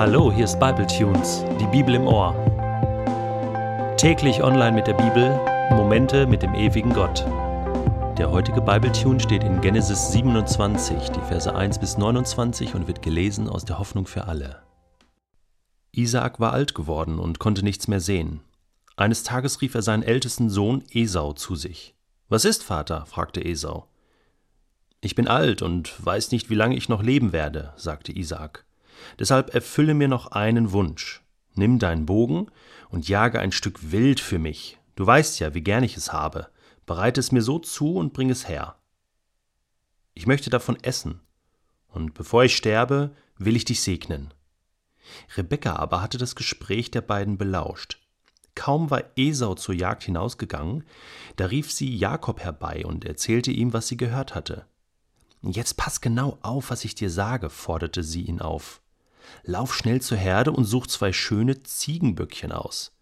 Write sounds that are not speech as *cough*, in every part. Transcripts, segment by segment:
Hallo, hier ist Bible Tunes, die Bibel im Ohr. Täglich online mit der Bibel, Momente mit dem ewigen Gott. Der heutige Bible Tune steht in Genesis 27, die Verse 1 bis 29 und wird gelesen aus der Hoffnung für alle. Isaak war alt geworden und konnte nichts mehr sehen. Eines Tages rief er seinen ältesten Sohn Esau zu sich. Was ist, Vater? fragte Esau. Ich bin alt und weiß nicht, wie lange ich noch leben werde, sagte Isaak. Deshalb erfülle mir noch einen Wunsch. Nimm deinen Bogen und jage ein Stück Wild für mich. Du weißt ja, wie gern ich es habe. Bereite es mir so zu und bring es her. Ich möchte davon essen, und bevor ich sterbe, will ich dich segnen. Rebekka aber hatte das Gespräch der beiden belauscht. Kaum war Esau zur Jagd hinausgegangen, da rief sie Jakob herbei und erzählte ihm, was sie gehört hatte. Jetzt pass genau auf, was ich dir sage, forderte sie ihn auf. Lauf schnell zur Herde und such zwei schöne Ziegenböckchen aus.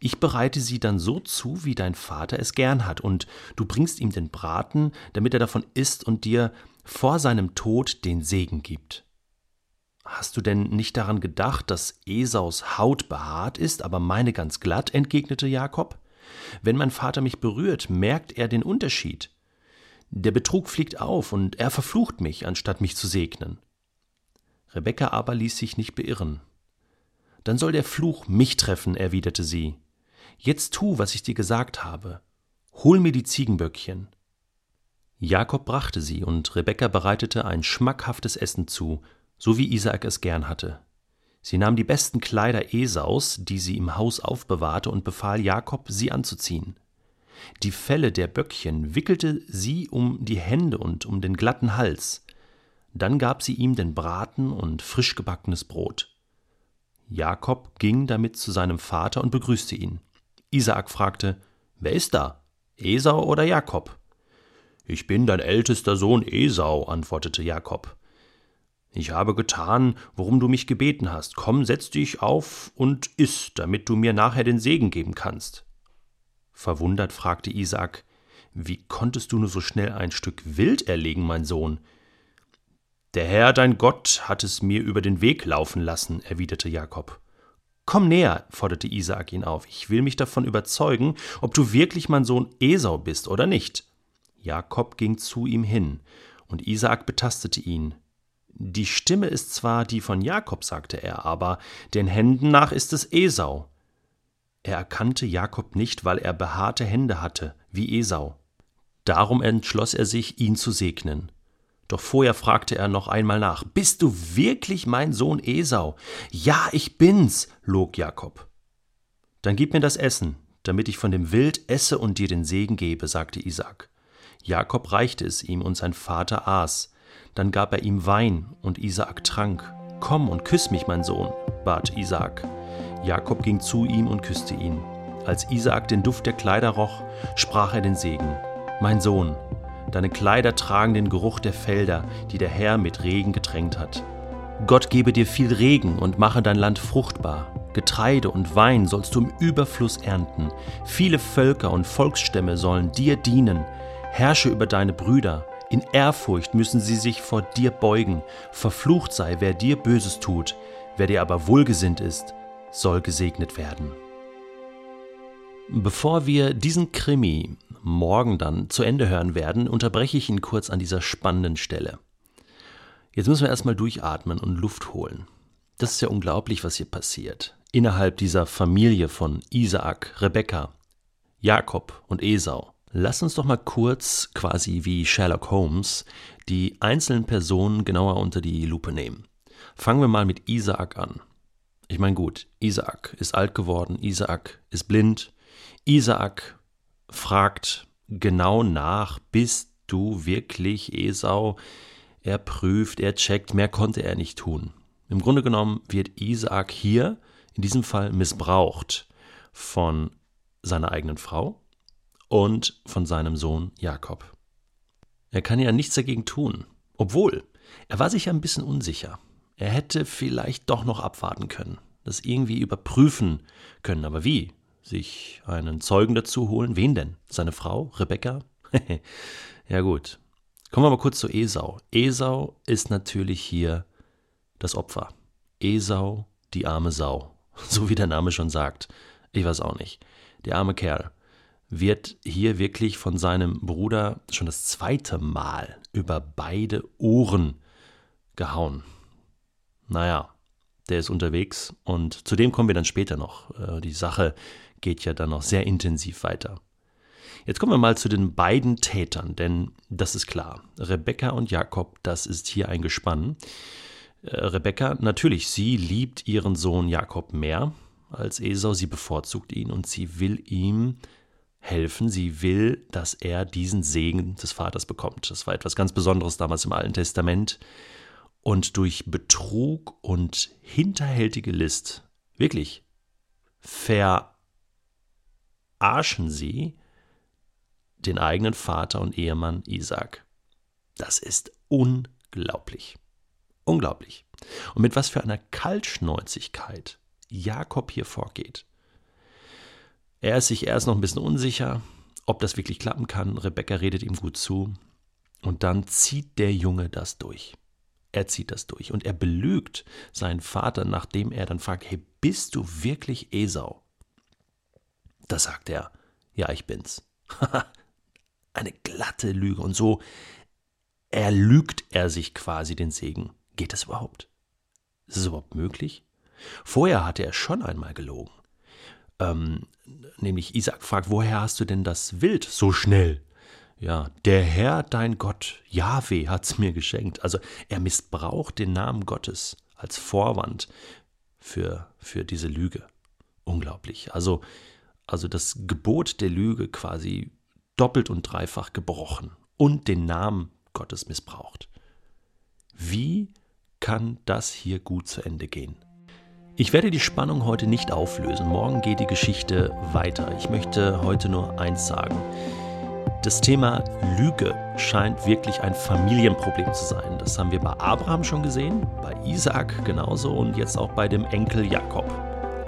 Ich bereite sie dann so zu, wie dein Vater es gern hat, und du bringst ihm den Braten, damit er davon isst und dir vor seinem Tod den Segen gibt. Hast du denn nicht daran gedacht, dass Esaus Haut behaart ist, aber meine ganz glatt? entgegnete Jakob. Wenn mein Vater mich berührt, merkt er den Unterschied. Der Betrug fliegt auf, und er verflucht mich, anstatt mich zu segnen. Rebekka aber ließ sich nicht beirren. Dann soll der Fluch mich treffen, erwiderte sie. Jetzt tu, was ich dir gesagt habe. Hol mir die Ziegenböckchen. Jakob brachte sie, und Rebekka bereitete ein schmackhaftes Essen zu, so wie Isaak es gern hatte. Sie nahm die besten Kleider Esaus, die sie im Haus aufbewahrte, und befahl Jakob, sie anzuziehen. Die Felle der Böckchen wickelte sie um die Hände und um den glatten Hals, dann gab sie ihm den Braten und frisch gebackenes Brot. Jakob ging damit zu seinem Vater und begrüßte ihn. Isaak fragte: Wer ist da? Esau oder Jakob? Ich bin dein ältester Sohn Esau, antwortete Jakob. Ich habe getan, worum du mich gebeten hast. Komm, setz dich auf und iss, damit du mir nachher den Segen geben kannst. Verwundert fragte Isaak: Wie konntest du nur so schnell ein Stück Wild erlegen, mein Sohn? Der Herr dein Gott hat es mir über den Weg laufen lassen, erwiderte Jakob. Komm näher, forderte Isaak ihn auf, ich will mich davon überzeugen, ob du wirklich mein Sohn Esau bist oder nicht. Jakob ging zu ihm hin, und Isaak betastete ihn. Die Stimme ist zwar die von Jakob, sagte er, aber den Händen nach ist es Esau. Er erkannte Jakob nicht, weil er behaarte Hände hatte, wie Esau. Darum entschloss er sich, ihn zu segnen. Doch vorher fragte er noch einmal nach: Bist du wirklich mein Sohn Esau? Ja, ich bin's, log Jakob. Dann gib mir das Essen, damit ich von dem Wild esse und dir den Segen gebe, sagte Isaak. Jakob reichte es ihm und sein Vater aß. Dann gab er ihm Wein und Isaak trank. Komm und küss mich, mein Sohn, bat Isaak. Jakob ging zu ihm und küsste ihn. Als Isaak den Duft der Kleider roch, sprach er den Segen: Mein Sohn, Deine Kleider tragen den Geruch der Felder, die der Herr mit Regen getränkt hat. Gott gebe dir viel Regen und mache dein Land fruchtbar. Getreide und Wein sollst du im Überfluss ernten. Viele Völker und Volksstämme sollen dir dienen. Herrsche über deine Brüder. In Ehrfurcht müssen sie sich vor dir beugen. Verflucht sei, wer dir Böses tut. Wer dir aber wohlgesinnt ist, soll gesegnet werden. Bevor wir diesen Krimi morgen dann zu Ende hören werden, unterbreche ich ihn kurz an dieser spannenden Stelle. Jetzt müssen wir erstmal durchatmen und Luft holen. Das ist ja unglaublich, was hier passiert. Innerhalb dieser Familie von Isaak, Rebekka, Jakob und Esau. Lass uns doch mal kurz, quasi wie Sherlock Holmes, die einzelnen Personen genauer unter die Lupe nehmen. Fangen wir mal mit Isaak an. Ich meine, gut, Isaak ist alt geworden, Isaak ist blind, Isaak fragt genau nach, bist du wirklich Esau? Er prüft, er checkt, mehr konnte er nicht tun. Im Grunde genommen wird Isaak hier in diesem Fall missbraucht von seiner eigenen Frau und von seinem Sohn Jakob. Er kann ja nichts dagegen tun, obwohl er war sich ja ein bisschen unsicher. Er hätte vielleicht doch noch abwarten können, das irgendwie überprüfen können, aber wie? Sich einen Zeugen dazu holen. Wen denn? Seine Frau, Rebecca? *laughs* ja gut. Kommen wir mal kurz zu Esau. Esau ist natürlich hier das Opfer. Esau die arme Sau. *laughs* So wie der Name schon sagt. Ich weiß auch nicht. Der arme Kerl wird hier wirklich von seinem Bruder schon das zweite Mal über beide Ohren gehauen. Naja, der ist unterwegs und zu dem kommen wir dann später noch. Äh, die Sache geht ja dann noch sehr intensiv weiter. Jetzt kommen wir mal zu den beiden Tätern, denn das ist klar. Rebecca und Jakob, das ist hier ein Gespann. Äh, Rebecca, natürlich, sie liebt ihren Sohn Jakob mehr als Esau, sie bevorzugt ihn und sie will ihm helfen, sie will, dass er diesen Segen des Vaters bekommt. Das war etwas ganz Besonderes damals im Alten Testament. Und durch Betrug und hinterhältige List, wirklich, verarschen sie den eigenen Vater und Ehemann Isaac. Das ist unglaublich. Unglaublich. Und mit was für einer Kaltschnäuzigkeit Jakob hier vorgeht. Er ist sich erst noch ein bisschen unsicher, ob das wirklich klappen kann. Rebecca redet ihm gut zu. Und dann zieht der Junge das durch. Er zieht das durch. Und er belügt seinen Vater, nachdem er dann fragt: Hey, bist du wirklich Esau? Da sagt er: Ja, ich bin's. *laughs* Eine glatte Lüge. Und so erlügt er sich quasi den Segen. Geht das überhaupt? Ist es überhaupt möglich? Vorher hatte er schon einmal gelogen. Ähm, nämlich Isaac fragt, woher hast du denn das Wild so schnell? Ja, der Herr, dein Gott, Yahweh, hat's mir geschenkt. Also er missbraucht den Namen Gottes als Vorwand für, für diese Lüge. Unglaublich. Also, also das Gebot der Lüge quasi doppelt und dreifach gebrochen und den Namen Gottes missbraucht. Wie kann das hier gut zu Ende gehen? Ich werde die Spannung heute nicht auflösen. Morgen geht die Geschichte weiter. Ich möchte heute nur eins sagen. Das Thema Lüge scheint wirklich ein Familienproblem zu sein. Das haben wir bei Abraham schon gesehen, bei Isaac genauso und jetzt auch bei dem Enkel Jakob.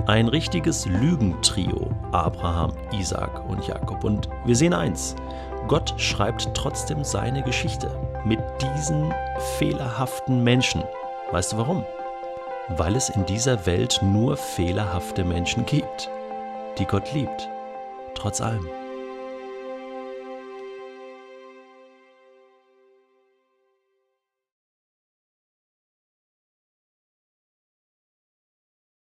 Ein richtiges Lügentrio, Abraham, Isaac und Jakob. Und wir sehen eins, Gott schreibt trotzdem seine Geschichte mit diesen fehlerhaften Menschen. Weißt du warum? weil es in dieser Welt nur fehlerhafte Menschen gibt, die Gott liebt, trotz allem.